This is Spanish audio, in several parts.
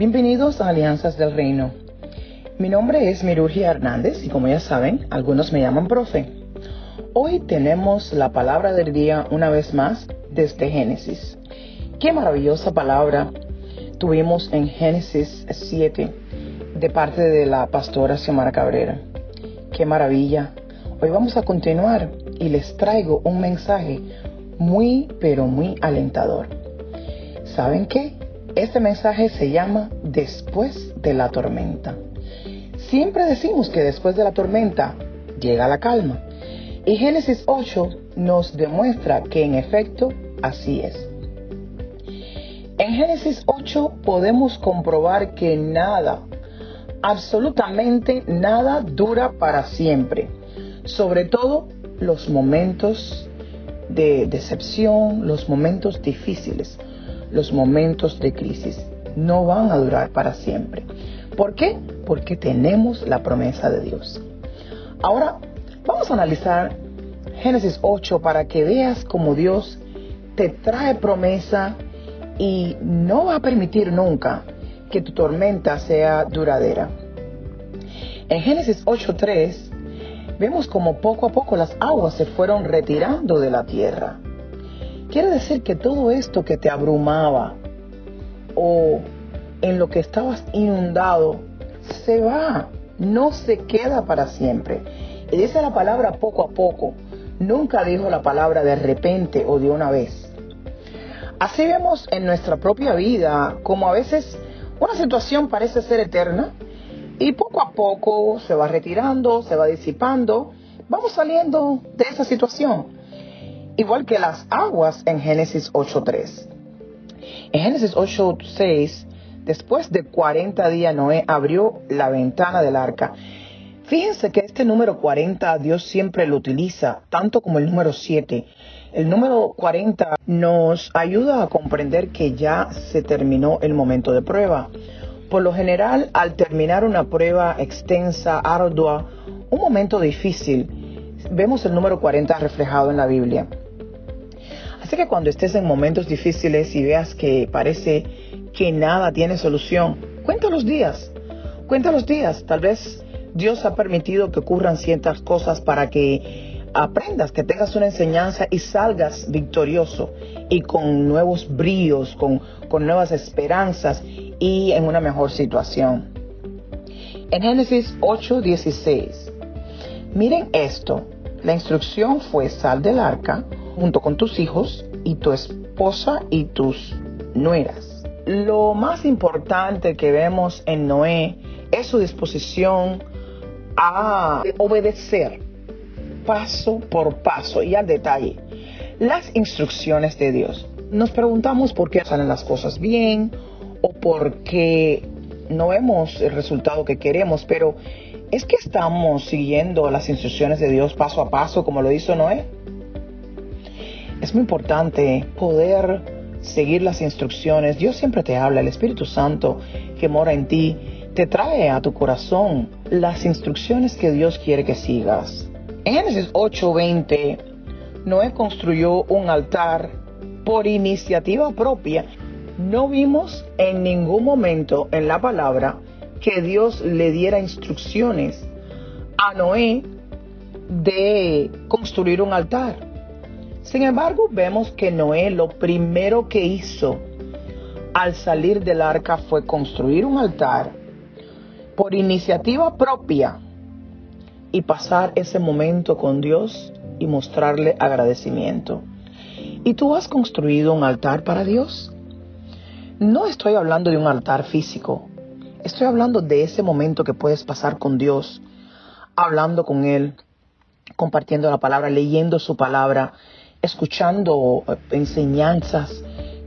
Bienvenidos a Alianzas del Reino. Mi nombre es Mirurgia Hernández y como ya saben, algunos me llaman profe. Hoy tenemos la palabra del día una vez más desde Génesis. Qué maravillosa palabra tuvimos en Génesis 7 de parte de la pastora Xiomara Cabrera. Qué maravilla. Hoy vamos a continuar y les traigo un mensaje muy pero muy alentador. ¿Saben qué? Este mensaje se llama Después de la tormenta. Siempre decimos que después de la tormenta llega la calma. Y Génesis 8 nos demuestra que en efecto así es. En Génesis 8 podemos comprobar que nada, absolutamente nada dura para siempre. Sobre todo los momentos de decepción, los momentos difíciles los momentos de crisis no van a durar para siempre. ¿Por qué? Porque tenemos la promesa de Dios. Ahora vamos a analizar Génesis 8 para que veas cómo Dios te trae promesa y no va a permitir nunca que tu tormenta sea duradera. En Génesis 8.3 vemos como poco a poco las aguas se fueron retirando de la tierra. Quiere decir que todo esto que te abrumaba o en lo que estabas inundado se va, no se queda para siempre. Y dice la palabra poco a poco, nunca dijo la palabra de repente o de una vez. Así vemos en nuestra propia vida como a veces una situación parece ser eterna y poco a poco se va retirando, se va disipando, vamos saliendo de esa situación igual que las aguas en Génesis 8.3. En Génesis 8.6, después de 40 días, Noé abrió la ventana del arca. Fíjense que este número 40 Dios siempre lo utiliza, tanto como el número 7. El número 40 nos ayuda a comprender que ya se terminó el momento de prueba. Por lo general, al terminar una prueba extensa, ardua, un momento difícil, vemos el número 40 reflejado en la Biblia. Que cuando estés en momentos difíciles y veas que parece que nada tiene solución, cuenta los días, cuenta los días. Tal vez Dios ha permitido que ocurran ciertas cosas para que aprendas, que tengas una enseñanza y salgas victorioso y con nuevos bríos, con, con nuevas esperanzas y en una mejor situación. En Génesis 8:16, miren esto, la instrucción fue sal del arca, junto con tus hijos y tu esposa y tus nueras. Lo más importante que vemos en Noé es su disposición a obedecer paso por paso y al detalle las instrucciones de Dios. Nos preguntamos por qué salen las cosas bien o por qué no vemos el resultado que queremos, pero ¿es que estamos siguiendo las instrucciones de Dios paso a paso como lo hizo Noé? Es muy importante poder seguir las instrucciones. Dios siempre te habla, el Espíritu Santo que mora en ti te trae a tu corazón las instrucciones que Dios quiere que sigas. En Génesis 8:20, Noé construyó un altar por iniciativa propia. No vimos en ningún momento en la palabra que Dios le diera instrucciones a Noé de construir un altar. Sin embargo, vemos que Noé lo primero que hizo al salir del arca fue construir un altar por iniciativa propia y pasar ese momento con Dios y mostrarle agradecimiento. ¿Y tú has construido un altar para Dios? No estoy hablando de un altar físico, estoy hablando de ese momento que puedes pasar con Dios, hablando con Él, compartiendo la palabra, leyendo su palabra escuchando eh, enseñanzas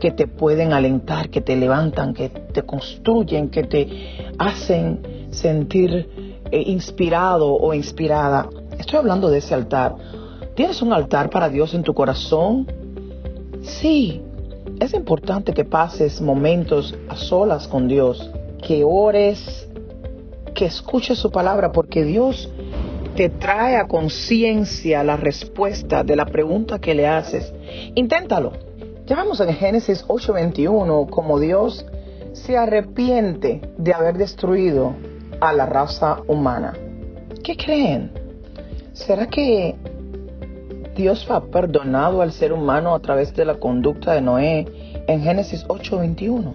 que te pueden alentar, que te levantan, que te construyen, que te hacen sentir eh, inspirado o inspirada. Estoy hablando de ese altar. ¿Tienes un altar para Dios en tu corazón? Sí, es importante que pases momentos a solas con Dios, que ores, que escuches su palabra, porque Dios te trae a conciencia la respuesta de la pregunta que le haces, inténtalo. Ya vemos en Génesis 8:21 como Dios se arrepiente de haber destruido a la raza humana. ¿Qué creen? ¿Será que Dios ha perdonado al ser humano a través de la conducta de Noé en Génesis 8:21?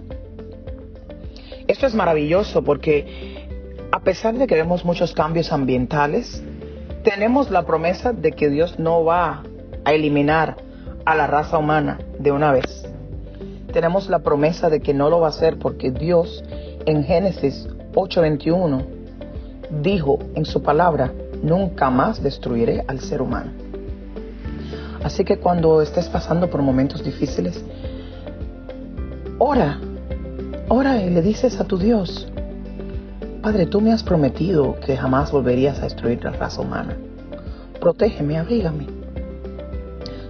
Esto es maravilloso porque a pesar de que vemos muchos cambios ambientales, tenemos la promesa de que Dios no va a eliminar a la raza humana de una vez. Tenemos la promesa de que no lo va a hacer porque Dios en Génesis 8:21 dijo en su palabra, nunca más destruiré al ser humano. Así que cuando estés pasando por momentos difíciles, ora, ora y le dices a tu Dios, Padre, tú me has prometido que jamás volverías a destruir la raza humana. Protégeme, abrígame.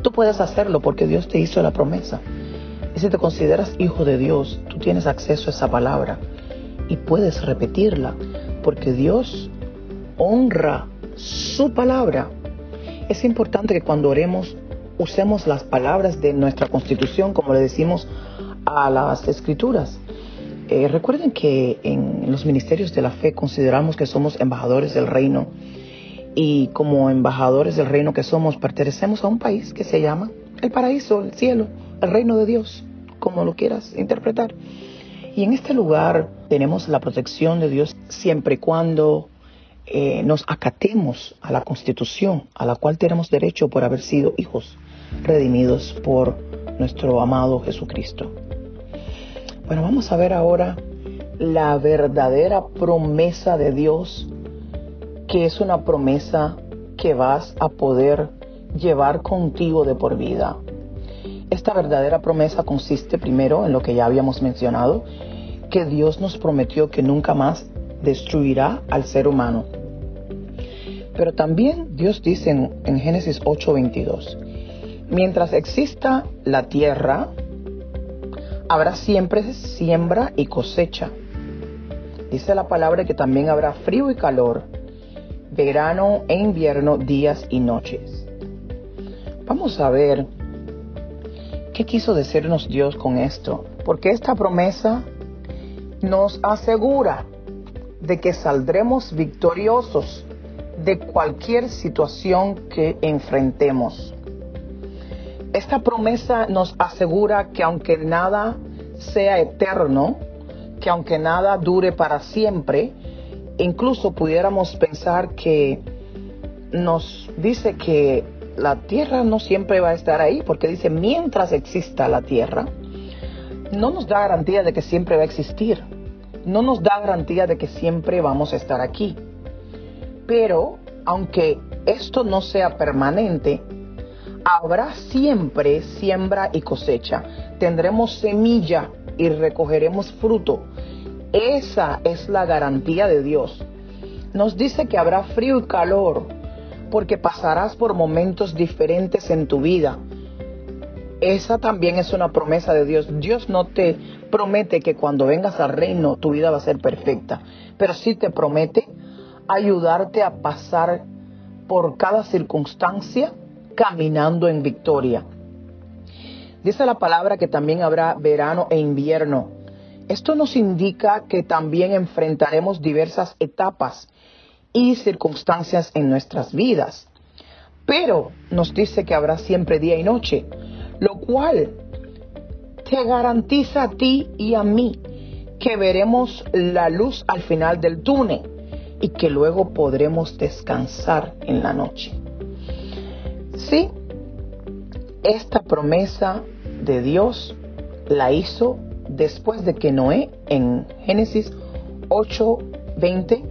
Tú puedes hacerlo porque Dios te hizo la promesa. Y si te consideras hijo de Dios, tú tienes acceso a esa palabra y puedes repetirla porque Dios honra su palabra. Es importante que cuando oremos usemos las palabras de nuestra constitución como le decimos a las escrituras. Eh, recuerden que en los ministerios de la fe consideramos que somos embajadores del reino y como embajadores del reino que somos pertenecemos a un país que se llama el paraíso, el cielo, el reino de Dios, como lo quieras interpretar. Y en este lugar tenemos la protección de Dios siempre y cuando eh, nos acatemos a la constitución a la cual tenemos derecho por haber sido hijos redimidos por nuestro amado Jesucristo. Bueno, vamos a ver ahora la verdadera promesa de Dios, que es una promesa que vas a poder llevar contigo de por vida. Esta verdadera promesa consiste primero en lo que ya habíamos mencionado, que Dios nos prometió que nunca más destruirá al ser humano. Pero también Dios dice en, en Génesis 8:22, mientras exista la tierra, habrá siempre siembra y cosecha. Dice la palabra que también habrá frío y calor, verano e invierno, días y noches. Vamos a ver qué quiso decirnos Dios con esto, porque esta promesa nos asegura de que saldremos victoriosos de cualquier situación que enfrentemos. Esta promesa nos asegura que aunque nada sea eterno, que aunque nada dure para siempre, incluso pudiéramos pensar que nos dice que la tierra no siempre va a estar ahí, porque dice mientras exista la tierra, no nos da garantía de que siempre va a existir, no nos da garantía de que siempre vamos a estar aquí. Pero aunque esto no sea permanente, habrá siempre siembra y cosecha. Tendremos semilla y recogeremos fruto. Esa es la garantía de Dios. Nos dice que habrá frío y calor porque pasarás por momentos diferentes en tu vida. Esa también es una promesa de Dios. Dios no te promete que cuando vengas al reino tu vida va a ser perfecta, pero sí te promete ayudarte a pasar por cada circunstancia caminando en victoria. Dice la palabra que también habrá verano e invierno. Esto nos indica que también enfrentaremos diversas etapas y circunstancias en nuestras vidas. Pero nos dice que habrá siempre día y noche, lo cual te garantiza a ti y a mí que veremos la luz al final del túnel y que luego podremos descansar en la noche. Esta promesa de Dios la hizo después de que Noé en Génesis 8:20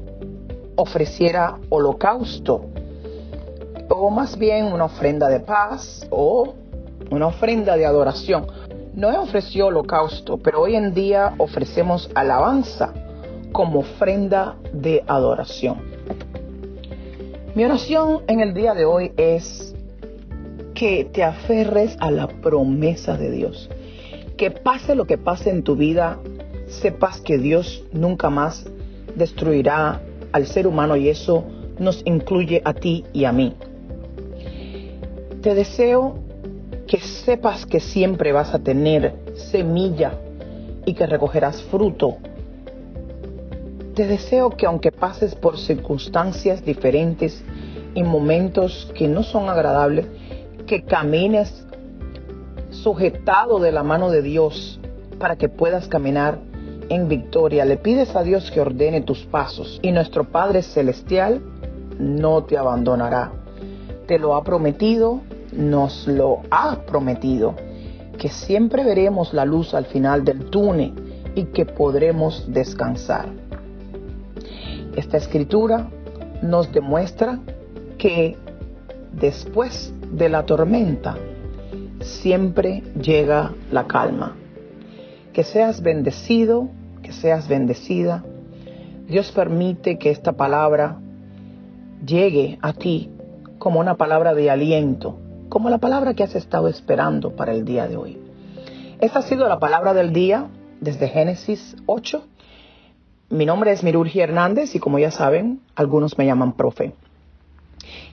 ofreciera holocausto, o más bien una ofrenda de paz o una ofrenda de adoración. Noé ofreció holocausto, pero hoy en día ofrecemos alabanza como ofrenda de adoración. Mi oración en el día de hoy es que te aferres a la promesa de Dios. Que pase lo que pase en tu vida, sepas que Dios nunca más destruirá al ser humano y eso nos incluye a ti y a mí. Te deseo que sepas que siempre vas a tener semilla y que recogerás fruto. Te deseo que aunque pases por circunstancias diferentes y momentos que no son agradables, que camines sujetado de la mano de Dios para que puedas caminar en victoria. Le pides a Dios que ordene tus pasos y nuestro Padre Celestial no te abandonará. Te lo ha prometido, nos lo ha prometido, que siempre veremos la luz al final del túnel y que podremos descansar. Esta escritura nos demuestra que después de la tormenta siempre llega la calma. Que seas bendecido, que seas bendecida. Dios permite que esta palabra llegue a ti como una palabra de aliento, como la palabra que has estado esperando para el día de hoy. Esta ha sido la palabra del día desde Génesis 8. Mi nombre es Mirurgi Hernández y como ya saben, algunos me llaman profe.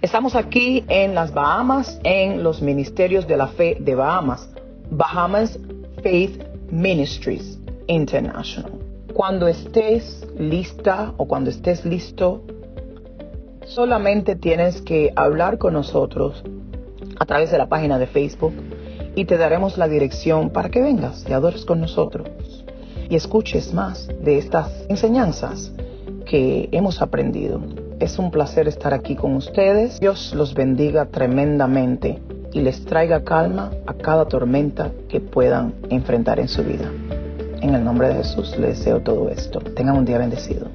Estamos aquí en las Bahamas, en los Ministerios de la Fe de Bahamas, Bahamas Faith Ministries International. Cuando estés lista o cuando estés listo, solamente tienes que hablar con nosotros a través de la página de Facebook y te daremos la dirección para que vengas y adores con nosotros y escuches más de estas enseñanzas que hemos aprendido. Es un placer estar aquí con ustedes. Dios los bendiga tremendamente y les traiga calma a cada tormenta que puedan enfrentar en su vida. En el nombre de Jesús les deseo todo esto. Tengan un día bendecido.